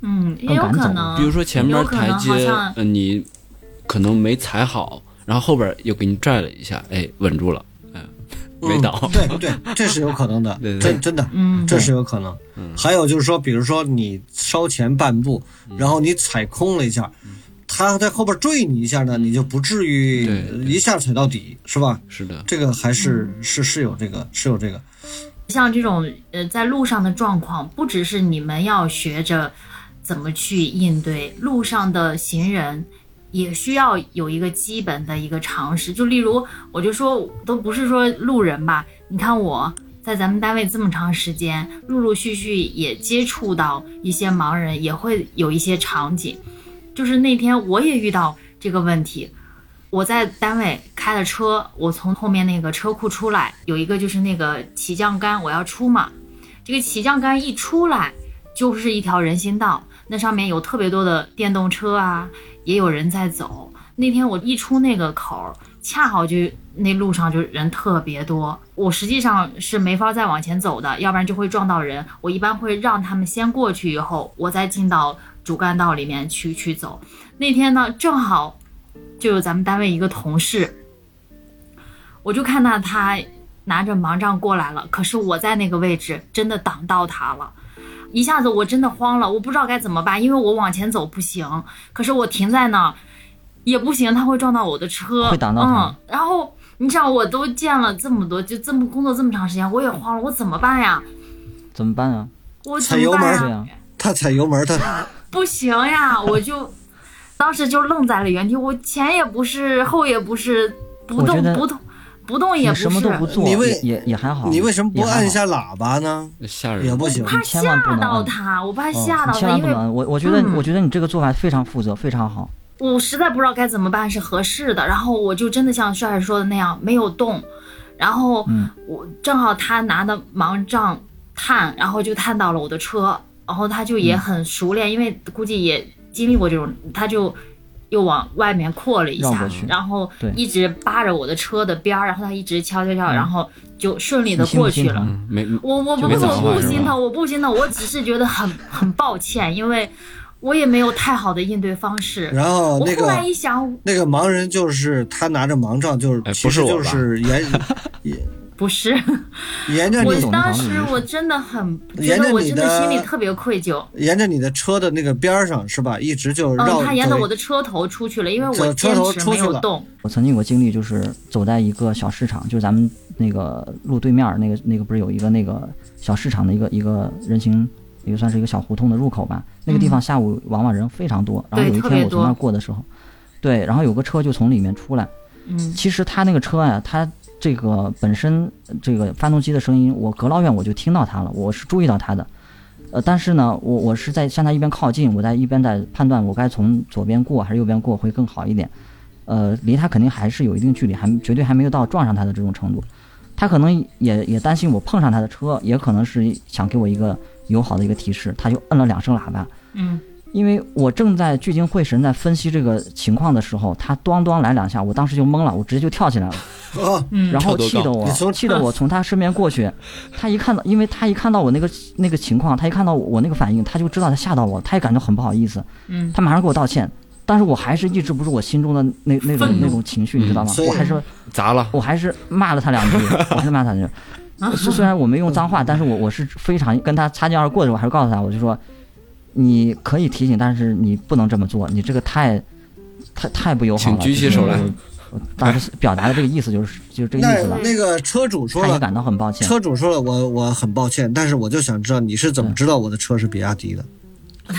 嗯，也有更敢走可能。比如说前面台阶嗯，呃，你可能没踩好，然后后边又给你拽了一下，哎，稳住了，嗯，没倒。嗯对对，这是有可能的，对对真真的，嗯这是有可能。还有就是说，比如说你稍前半步，然后你踩空了一下，他在后边追你一下呢，你就不至于一下踩到底，是吧？是的，这个还是嗯。是是有这个是有这个，像这种呃在路上的状况，不只是你们要学着怎么去应对，路上的行人也需要有一个。基本的一个。常识。就例如，我就说都不是说路人吧，你看我在咱们单位这么长时间，陆陆续续也接触到一些盲人，也会有一些场景。就是那天我也遇到这个问题，我在单位开了车，我从后面那个车库出来，有一个就是那个起降杆，我要出嘛。这个起降杆一出来，就是一条人行道，那上面有特别多的电动车啊，也有人在走。那天我一出那个口儿，恰好就那路上就人特别多，我实际上是没法再往前走的，要不然就会撞到人。我一般会让他们先过去，以后我再进到主干道里面去去走。那天呢，正好就有咱们单位一个同事，我就看到他拿着盲杖过来了，可是我在那个位置真的挡到他了。一下子我真的慌了，我不知道该怎么办，因为我往前走不行，可是我停在那儿也不行，他会撞到我的车，会挡到他嗯，然后你想，我都见了这么多，就这么工作这么长时间，我也慌了，我怎么办呀？怎么办啊？我踩油门他踩油门，他 不行呀，我就当时就愣在了原地，我前也不是，后也不是，不动不动不动也不是，你什么都不做，你为也也也还好。你为什么不按一下喇叭呢？吓人也不行。怕吓到他，我怕哦吓到他，你千万因为不能，我我觉得、嗯我觉得你这个做法非常负责，非常好。我实在不知道该怎么办是合适的，然后我就真的像帅帅说的那样没有动，然后嗯我正好他拿的盲杖探，然后就探到了我的车，然后他就嗯也很熟练，因为估计也经历过这种，他就又往外面扩了一下然后一直扒着我的车的边儿，然后他一直敲敲敲，然后就顺利的过去了。我我不是吧不心疼，我不心疼，我只是觉得很很抱歉，因为我也没有太好的应对方式。然后那我后来个一想，那个盲人就是他拿着盲杖，就是不是我吧是沿 不是，沿着你我当时我真的很觉沿着得我真的心里特别愧疚。沿着你的车的那个边儿上是吧？一直就绕。嗯，他沿着我的车头出去了，因为我车坚持头出去了没有动。我曾经有个经历，就是走在一个小市场，就是咱们那个路对面那个那个不是有一个那个小市场的一个一个人行，也算是一个小胡同的入口吧。那个地方下午往往人非常多，然后有一天我从那儿过的时候，对，然后有个车就从里面出来。嗯其实他那个车呀、他这个本身呃这个发动机的声音，我隔老远我就听到他了，我是注意到他的。呃，但是呢，我我是在向他一边靠近，我在一边在判断我该从左边过还是右边过会更好一点。呃，离他肯定还是有一定距离，还绝对还没有到撞上他的这种程度。他可能也也担心我碰上他的车，也可能是想给我一个友好的一个提示，他就摁了两声喇叭。嗯，因为我正在聚精会神在分析这个情况的时候，他咣咣来两下，我当时就懵了，我直接就跳起来了。然后气得我气得 我从他身边过去，他一看到，因为他一看到我那个那个情况，他一看到我那个反应，他就知道他吓到我，他也感觉很不好意思，嗯。他马上给我道歉，但是我还是抑制不住我心中的那那种那种情绪，你知道吗？我还是砸了，我还是骂了他两句，我还是骂他两句。虽虽然我没用脏话，但是我我是非常跟他擦肩而过的时候，我还是告诉他，我就说，你可以提醒，但是你不能这么做，你这个太太太不友好了。请举起手来当时表达的这个意思就是就是这个意思吧。那个车主说了，他也感到很抱歉。车主说了，我我很抱歉，但是我就想知道你是怎么知道我的车是比亚迪的？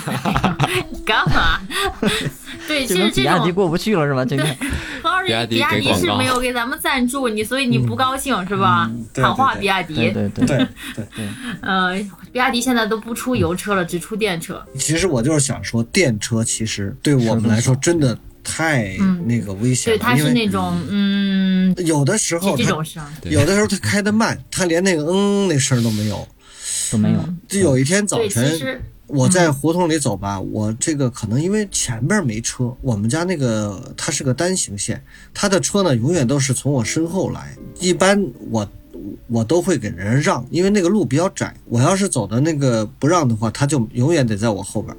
干嘛？对，其就跟比亚迪过不去了是吧？这个 比亚迪是没有给咱们赞助你，所以你不高兴是吧？对喊话比亚迪对，对对对对，呃，比亚迪现在都不出油车了，只出电车。其实我就是想说，电车其实对我们来说真的太嗯那个危险对，它是那种嗯，有的时候有的时候它开的慢，它连那个嗯那声都没有。都没有。就有一天早晨，实我在胡同里走吧，我这个可能因为前边没车，我们家那个它是个单行线，它的车呢永远都是从我身后来，一般我我都会给人让，因为那个路比较窄，我要是走的那个不让的话，他就永远得在我后边，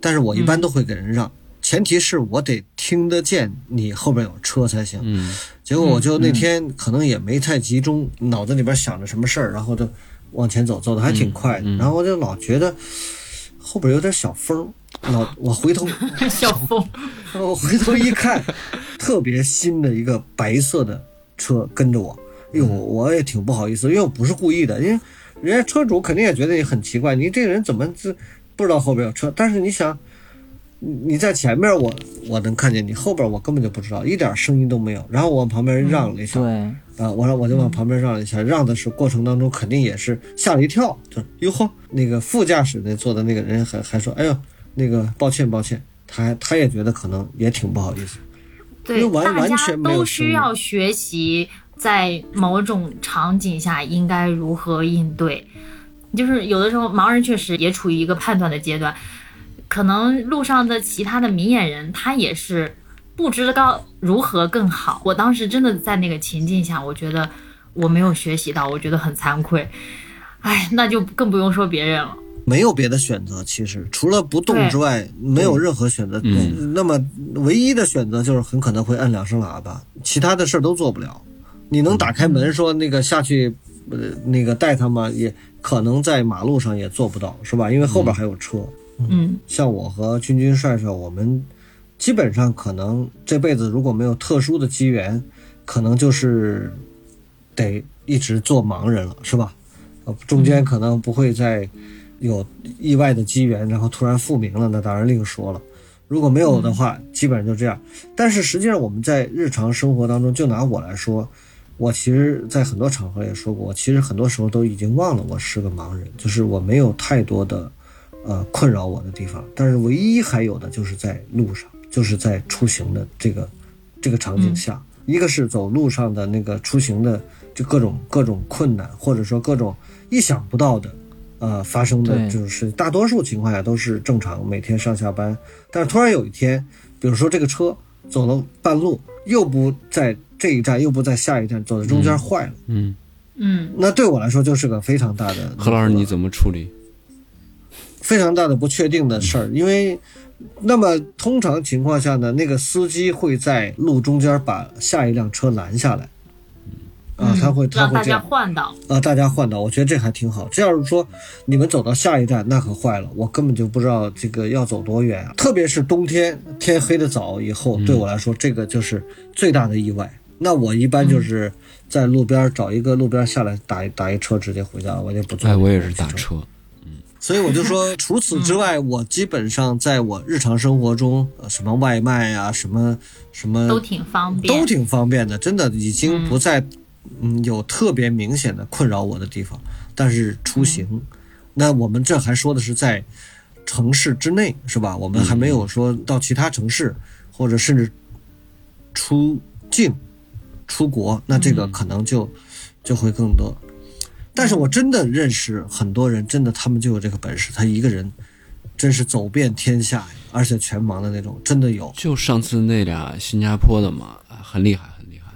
但是我一般都会给人让。前提是我得听得见你后边有车才行。嗯，结果我就那天可能也没太集中，脑子里边想着什么事儿，然后就往前走，走的还挺快然后我就老觉得后边有点小风，老我回头小风，我回头一看，特别新的一个白色的车跟着我，哎呦，我也挺不好意思，因为我不是故意的，因为人家车主肯定也觉得你很奇怪，你这个人怎么这不知道后边有车？但是你想，你你在前面我我能看见你，后边我根本就不知道，一点声音都没有。然后我往旁边让了一下，对，啊，我让我就往旁边让了一下，让的是过程当中肯定也是吓了一跳，就哟呵，那个副驾驶那坐的那个人还还说，哎呦，那个抱歉抱歉，他他也觉得可能也挺不好意思。对，完大家完全没有都需要学习在某种场景下应该如何应对。就是有的时候盲人确实也处于一个判断的阶段，可能路上的其他的明眼人他也是不知道如何更好。我当时真的在那个情境下，我觉得我没有学习到，我觉得很惭愧。哎，那就更不用说别人了。没有别的选择，其实除了不动之外，没有任何选择。嗯那么唯一的选择就是很可能会按两声喇叭，其他的事儿都做不了。你能打开门说那个下去，呃，那个带他吗？也可能在马路上也做不到，是吧？因为后边还有车。嗯像我和君君帅帅，我们基本上可能这辈子如果没有特殊的机缘，可能就是得一直做盲人了，是吧？呃，中间可能不会再有意外的机缘，然后突然复明了，那当然另说了。如果没有的话，基本上就这样。但是实际上我们在日常生活当中，就拿我来说，我其实，在很多场合也说过，我其实很多时候都已经忘了我是个盲人，就是我没有太多的呃困扰我的地方，但是唯一还有的就是在路上，就是在出行的这个这个场景下，一个是走路上的那个出行的就各种各种困难，或者说各种意想不到的。呃，发生的对这种事情，大多数情况下都是正常，每天上下班。但是突然有一天，比如说这个车走了半路，又不在这一站，又不在下一站，走在中间坏了，嗯，嗯，那对我来说就是个非常大的何老师你怎么处理？非常大的不确定的事儿，因为那么通常情况下呢，那个司机会在路中间把下一辆车拦下来，啊，他会他让大家会这样换挡。啊，大家换道，我觉得这还挺好。这要是说你们走到下一站，那可坏了，我根本就不知道这个要走多远啊。特别是冬天天黑的早以后，对我来说这个就是最大的意外。那我一般就是在路边找一个路边下来打一打一车直接回家，我就不坐。哎，我也是打。车，所以我就说，除此之外，我基本上在我日常生活中，呃，什么外卖啊，什么什么都挺方便，都挺方便的，真的已经不再嗯有特别明显的困扰我的地方。但是出行，那我们这还说的是在城市之内，是吧？我们还没有说到其他城市，或者甚至出境、出国，那这个可能就就会更多。但是我真的认识很多人，真的他们就有这个本事，他一个人真是走遍天下，而且全盲的那种，真的有。就上次那俩新加坡的嘛，很厉害，很厉害，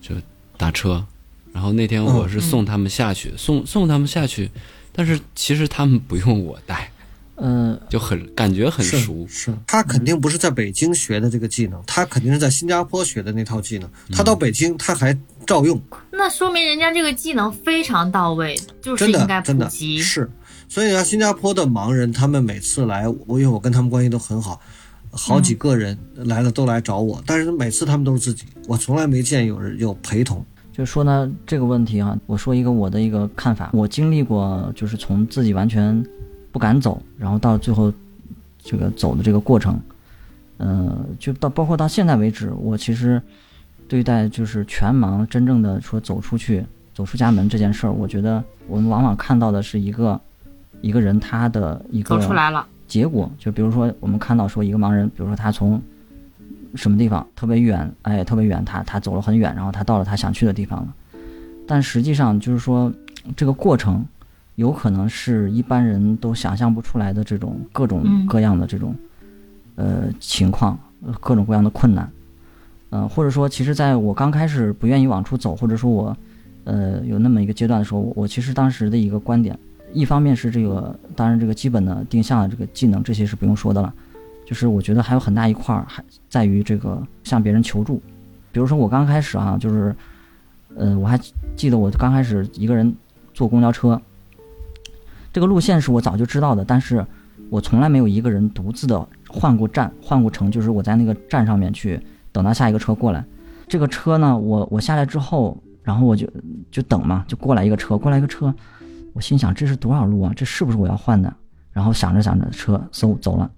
就打车。然后那天我是送他们下去，送送他们下去，但是其实他们不用我带，嗯、就很感觉很是熟。是他肯定不是在北京学的这个技能，他肯定是在新加坡学的那套技能。他到北京他还照用，那说明人家这个技能非常到位，就是真应该的真的普及。是。所以呢，新加坡的盲人他们每次来，我因为我跟他们关系都很好，好几个人来了都来找我，但是每次他们都是自己，我从来没见有人有陪同。就说呢这个问题啊，我说一个我的一个看法，我经历过就是从自己完全不敢走，然后到最后这个走的这个过程，呃，就到包括到现在为止，我其实对待就是全盲真正的说走出去、走出家门这件事儿，我觉得我们往往看到的是一个一个人他的一个走出来了，结果，就比如说我们看到说一个盲人，比如说他从什么地方特别远，哎，特别远，他他走了很远，然后他到了他想去的地方了。但实际上就是说，这个过程有可能是一般人都想象不出来的这种各种嗯各样的这种、呃情况，呃各种各样的困难。嗯、或者说，其实在我刚开始不愿意往出走，或者说我呃有那么一个阶段的时候，我其实当时的一个观点，一方面是这个，当然这个基本的定向的这个技能，这些是不用说的了。就是我觉得还有很大一块儿还在于这个向别人求助，比如说我刚开始啊，就是，呃，我还记得我刚开始一个人坐公交车，这个路线是我早就知道的，但是我从来没有一个人独自的换过站、换过乘，就是我在那个站上面去等到下一个车过来。这个车呢，我我下来之后，然后我就就等嘛，就过来一个车，过来一个车，我心想这是多少路啊？这是不是我要换的？然后想着想着，车嗖走了。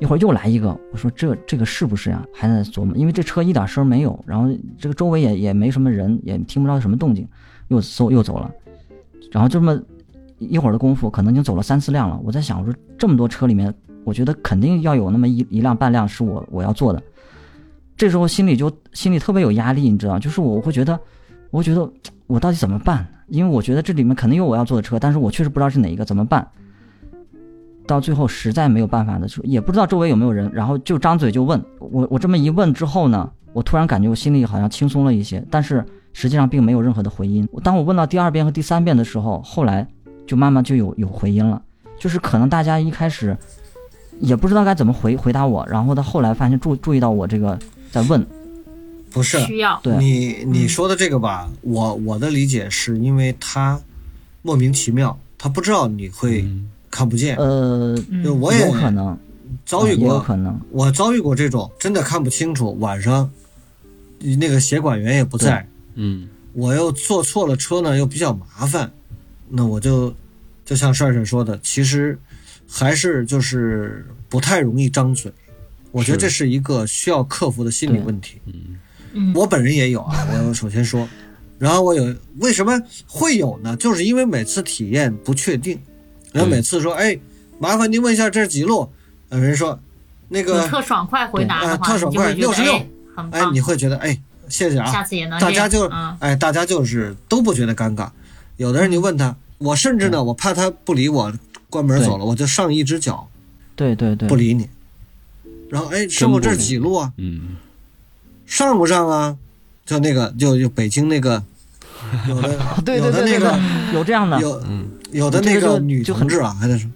一会儿又来一个，我说这这个是不是呀？还在琢磨，因为这车一点声儿没有，然后这个周围也也没什么人，也听不到什么动静，又嗖又走了，然后就这么一会儿的功夫，可能已经走了三四辆了。我在想，我说这么多车里面，我觉得肯定要有那么一一辆半辆是我我要做的。这时候心里就心里特别有压力，你知道，就是我会觉得，我会觉得我到底怎么办？因为我觉得这里面肯定有我要坐的车，但是我确实不知道是哪一个，怎么办？到最后实在没有办法的时候，也不知道周围有没有人，然后就张嘴就问我。我这么一问之后呢，我突然感觉我心里好像轻松了一些，但是实际上并没有任何的回音。当我问到第二遍和第三遍的时候，后来就慢慢就有有回音了，就是可能大家一开始也不知道该怎么回回答我，然后到后来发现注注意到我这个在问，不是需要。对。你你说的这个吧，我我的理解是因为他莫名其妙，他不知道你会嗯。看不见，呃，就我也有可能。遭遇过，可能，我遭遇过这种真的看不清楚，晚上那个协管员也不在，嗯。我又坐错了车呢，又比较麻烦，那我就就像帅帅说的，其实还是就是不太容易张嘴。我觉得这是。一个需要克服的心理问题。嗯。嗯。我本人也有啊，我首先说，然后我有为什么会有呢？就是因为每次体验不确定，然后每次说，哎，麻烦您问一下这是几路？有，人说那个，特爽快回答的呃话，特爽快你就会觉得66哎你，会觉得，哎，谢谢啊，下次也能。大家就嗯。哎，大家就是都不觉得尴尬。有的人你问他，我甚至呢，我怕他不理我，关门走了，我就上一只脚对对对。不，理你。然后哎，师傅这是几路啊？嗯，上不上啊？就那个，就就北京那个，有的对有对对对的那个，有这样的，有嗯。有的那个女同志啊，还在说，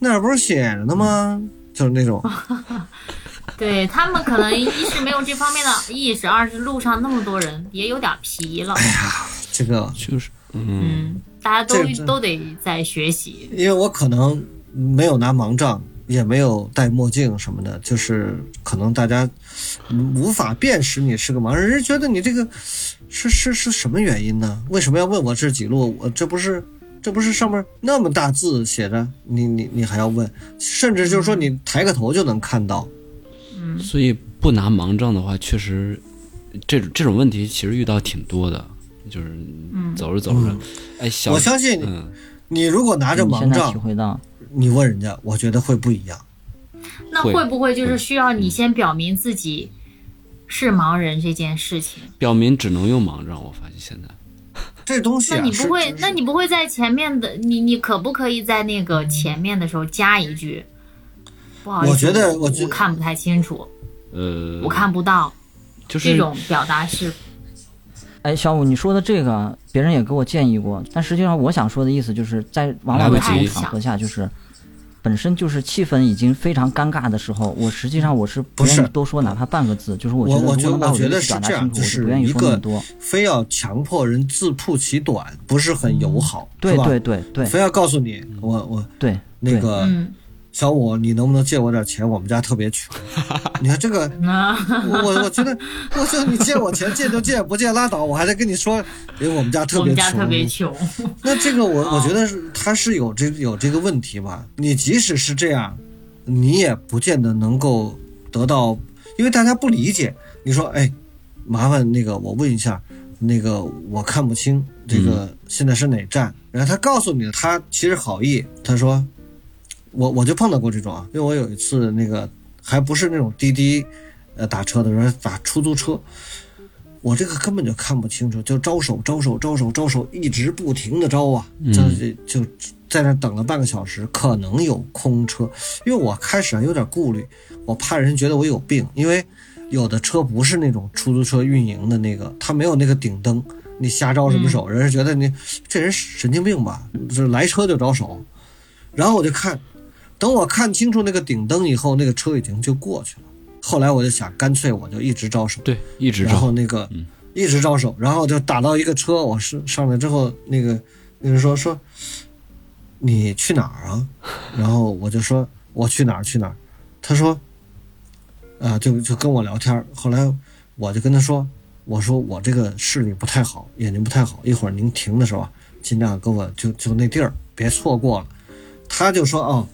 那儿不是写着呢吗？就是那种，对他们可能一是没有这方面的意识，二是路上那么多人也有点疲了，哎呀，这个，就是嗯嗯，大家都都得在学习，因为我可能没有拿盲杖，也没有戴墨镜什么的，就是可能大家嗯无法辨识你是个盲人，人家觉得你这个是是是什么原因呢？为什么要问我这是几路？我这不是这不是上面那么大字写着，你你你还要问，甚至就是说你抬个头就能看到。所以不拿盲杖的话，确实这种这种问题其实遇到挺多的，就是走着走着，哎，小我相信你，嗯。你如果拿着盲杖现在体杖，会到，你问人家，我觉得会不一样。那会不会就是需要你先表明自己是盲人这件事情？表明只能用盲杖，我发现现在 这东西、啊，那你不会，那你不会在前面的你你可不可以在那个前面的时候加一句？不好意思，我觉得我我觉得看不太清楚，呃，我看不到，就是这种表达是哎，小五，你说的这个，别人也给我建议过，但实际上我想说的意思就是在往往来不及在这种场合下，就是本身就是气氛已经非常尴尬的时候，我实际上我是不愿意多说哪怕半个字，就是我觉我我觉得如果能把我觉得是这样，表达清楚，就我是不愿意一个说那么多。非要强迫人自曝其短，不是很友好？对对对对非要告诉你，我我对，对那个嗯，小五，你能不能借我点钱？我们家特别穷。你看这个，我我我觉得，我说你借我钱，借就借，不借拉倒。我还得跟你说，因为我们家特别穷。们家特别穷，那这个我我觉得是他是有这有这个问题吧？你即使是这样，你也不见得能够得到，因为大家不理解。你说，哎，麻烦那个我问一下，那个我看不清这个现在是哪站，然后他告诉你，他其实好意，他说，我我就碰到过这种啊，因为我有一次那个还不是那种滴滴，呃打车的时候打出租车。我这个根本就看不清楚，就招手招手招手招手，一直不停的招啊，这就在那等了半个小时，可能有空车，因为我开始还有点顾虑，我怕人觉得我有病，因为有的车不是那种出租车运营的那个，它没有那个顶灯，你瞎招什么手，人家觉得你这人神经病吧，就是来车就招手，然后我就看，等我看清楚那个顶灯以后，那个车已经就过去了。后来我就想，干脆我就一直招手，对一直招然后招，那个嗯一直招手，然后就打到一个车，我是上来之后，那个那人说说你去哪儿啊？然后我就说我去哪儿去哪儿，他说啊就就跟我聊天，后来我就跟他说，我说我这个视力不太好，眼睛不太好，一会儿您停的时候啊，尽量给我就就那地儿别错过了。他就说哦，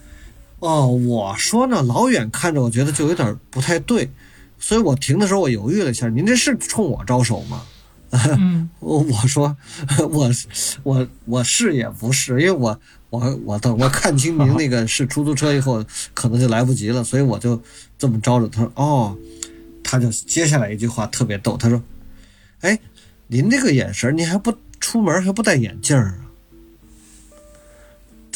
哦，我说呢，老远看着我觉得就有点不太对，所以我停的时候我犹豫了一下，您这是冲我招手吗？嗯我我说 我我我是也不是，因为我我我等我看清您那个是出租车以后，可能就来不及了，所以我就这么招着他说哦，他就接下来一句话特别逗，他说，哎，您这个眼神，您还不出门还不戴眼镜儿啊？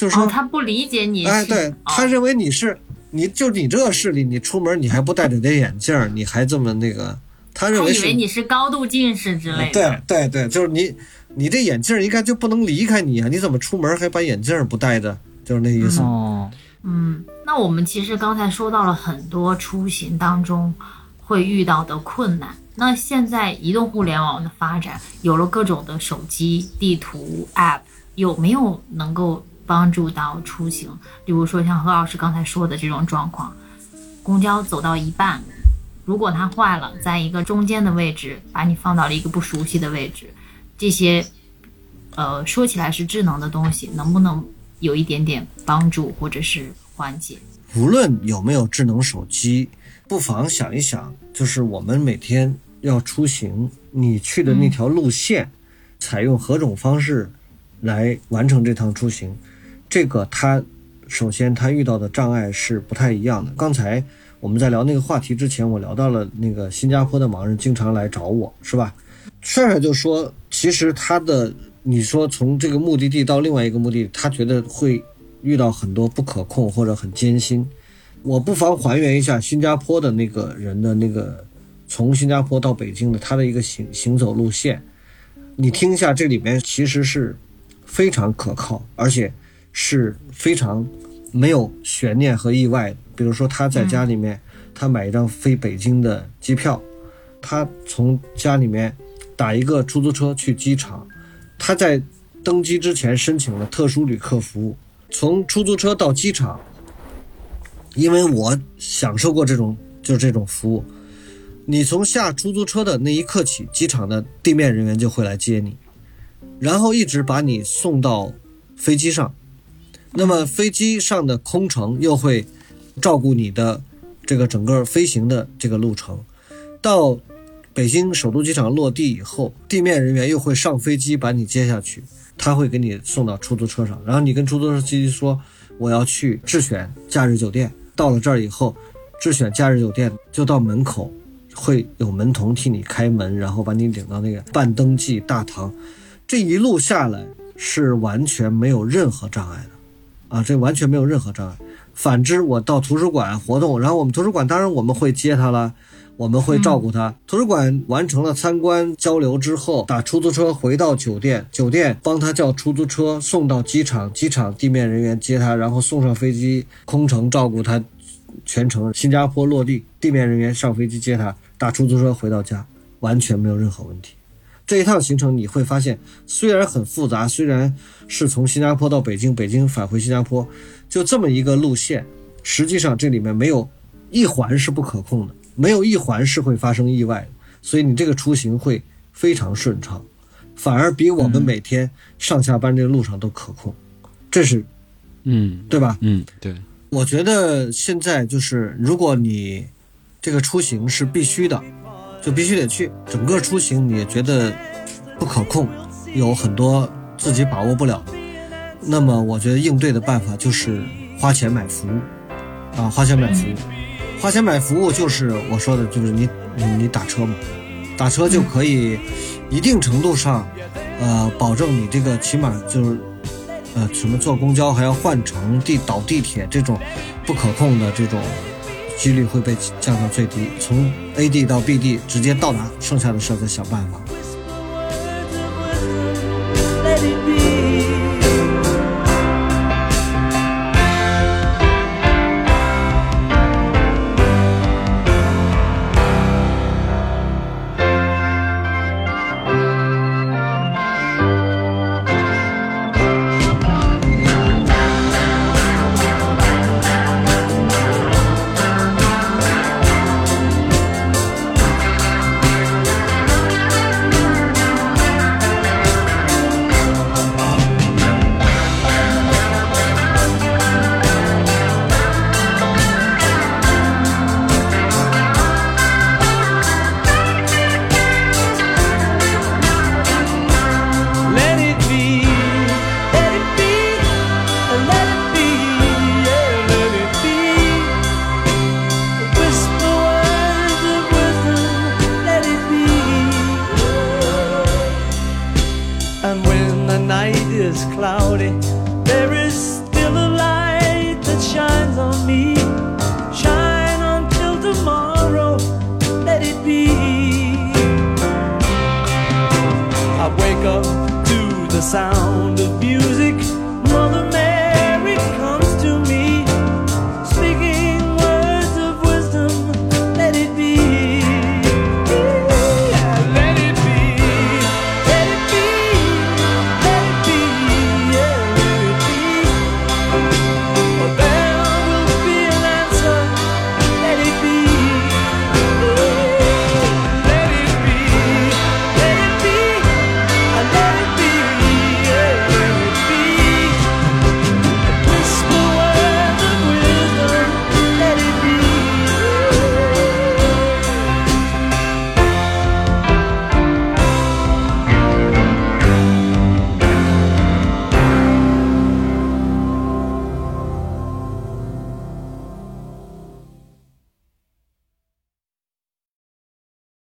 就是说，哦，他不理解你是，哎，对哦他认为你是你就你这个视力，你出门你还不戴着点眼镜儿，你还这么那个，他认为他以为你是高度近视之类的。对对对，就是你，你这眼镜儿应该就不能离开你啊！你怎么出门还把眼镜儿不戴着？就是那意思。哦，嗯，那我们其实刚才说到了很多出行当中会遇到的困难。那现在移动互联网的发展，有了各种的手机地图 App，有没有能够帮助到出行？比如说像何老师刚才说的这种状况，公交走到一半，如果它坏了，在一个中间的位置把你放到了一个不熟悉的位置，这些呃说起来是智能的东西，能不能有一点点帮助或者是缓解？无论有没有智能手机，不妨想一想，就是我们每天要出行，你去的那条路线，采用何种方式来完成这趟出行，这个他首先他遇到的障碍是不太一样的。刚才我们在聊那个话题之前，我聊到了那个新加坡的盲人经常来找我，是吧？帅帅就说，其实他的你说从这个目的地到另外一个目的地，他觉得会遇到很多不可控或者很艰辛。我不妨还原一下新加坡的那个人的那个从新加坡到北京的他的一个行行走路线，你听一下，这里面其实是非常可靠，而且是非常没有悬念和意外的。比如说他在家里面，他买一张飞北京的机票，他从家里面打一个出租车去机场，他在登机之前申请了特殊旅客服务，从出租车到机场，因为我享受过这种就是这种服务，你从下出租车的那一刻起，机场的地面人员就会来接你，然后一直把你送到飞机上，那么飞机上的空乘又会照顾你的这个整个飞行的这个路程，到北京首都机场落地以后，地面人员又会上飞机把你接下去，他会给你送到出租车上，然后你跟出租车司机说我要去智选假日酒店，到了这儿以后，智选假日酒店就到门口，会有门童替你开门，然后把你领到那个办登记大堂，这一路下来是完全没有任何障碍。的，啊，这完全没有任何障碍。反之，我到图书馆活动，然后我们图书馆当然我们会接他了。我们会照顾他。图书馆完成了参观交流之后，打出租车回到酒店，酒店帮他叫出租车送到机场，机场地面人员接他，然后送上飞机，空乘照顾他全程。新加坡落地，地面人员上飞机接他，打出租车回到家，完全没有任何问题。这一趟行程你会发现，虽然很复杂，虽然是从新加坡到北京，北京返回新加坡，就这么一个路线，实际上这里面没有一环是不可控的。没有一环是会发生意外的，所以你这个出行会非常顺畅，反而比我们每天上下班这个路上都可控，这是嗯对吧？嗯，对，我觉得现在就是，如果你这个出行是必须的，就必须得去，整个出行你也觉得不可控，有很多自己把握不了，那么我觉得应对的办法就是花钱买服务，啊，花钱买服务。花钱买服务就是我说的，就是你你你打车嘛，打车就可以一定程度上，呃，保证你这个起码就是，呃，什么坐公交还要换乘地倒地铁这种不可控的这种几率会被降到最低，从 A D 到 B D 直接到达，剩下的事儿再想办法。